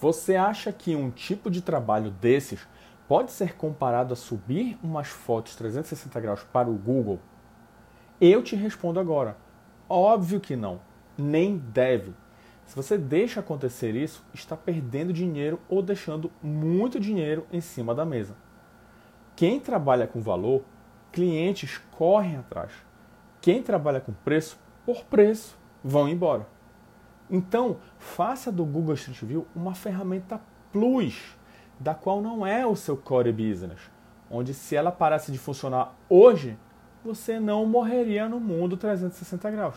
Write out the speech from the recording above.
Você acha que um tipo de trabalho desses pode ser comparado a subir umas fotos 360 graus para o Google? Eu te respondo agora. Óbvio que não. Nem deve. Se você deixa acontecer isso, está perdendo dinheiro ou deixando muito dinheiro em cima da mesa. Quem trabalha com valor, clientes correm atrás. Quem trabalha com preço, por preço, vão embora. Então, faça do Google Street View uma ferramenta plus, da qual não é o seu core business, onde se ela parasse de funcionar hoje, você não morreria no mundo 360 graus.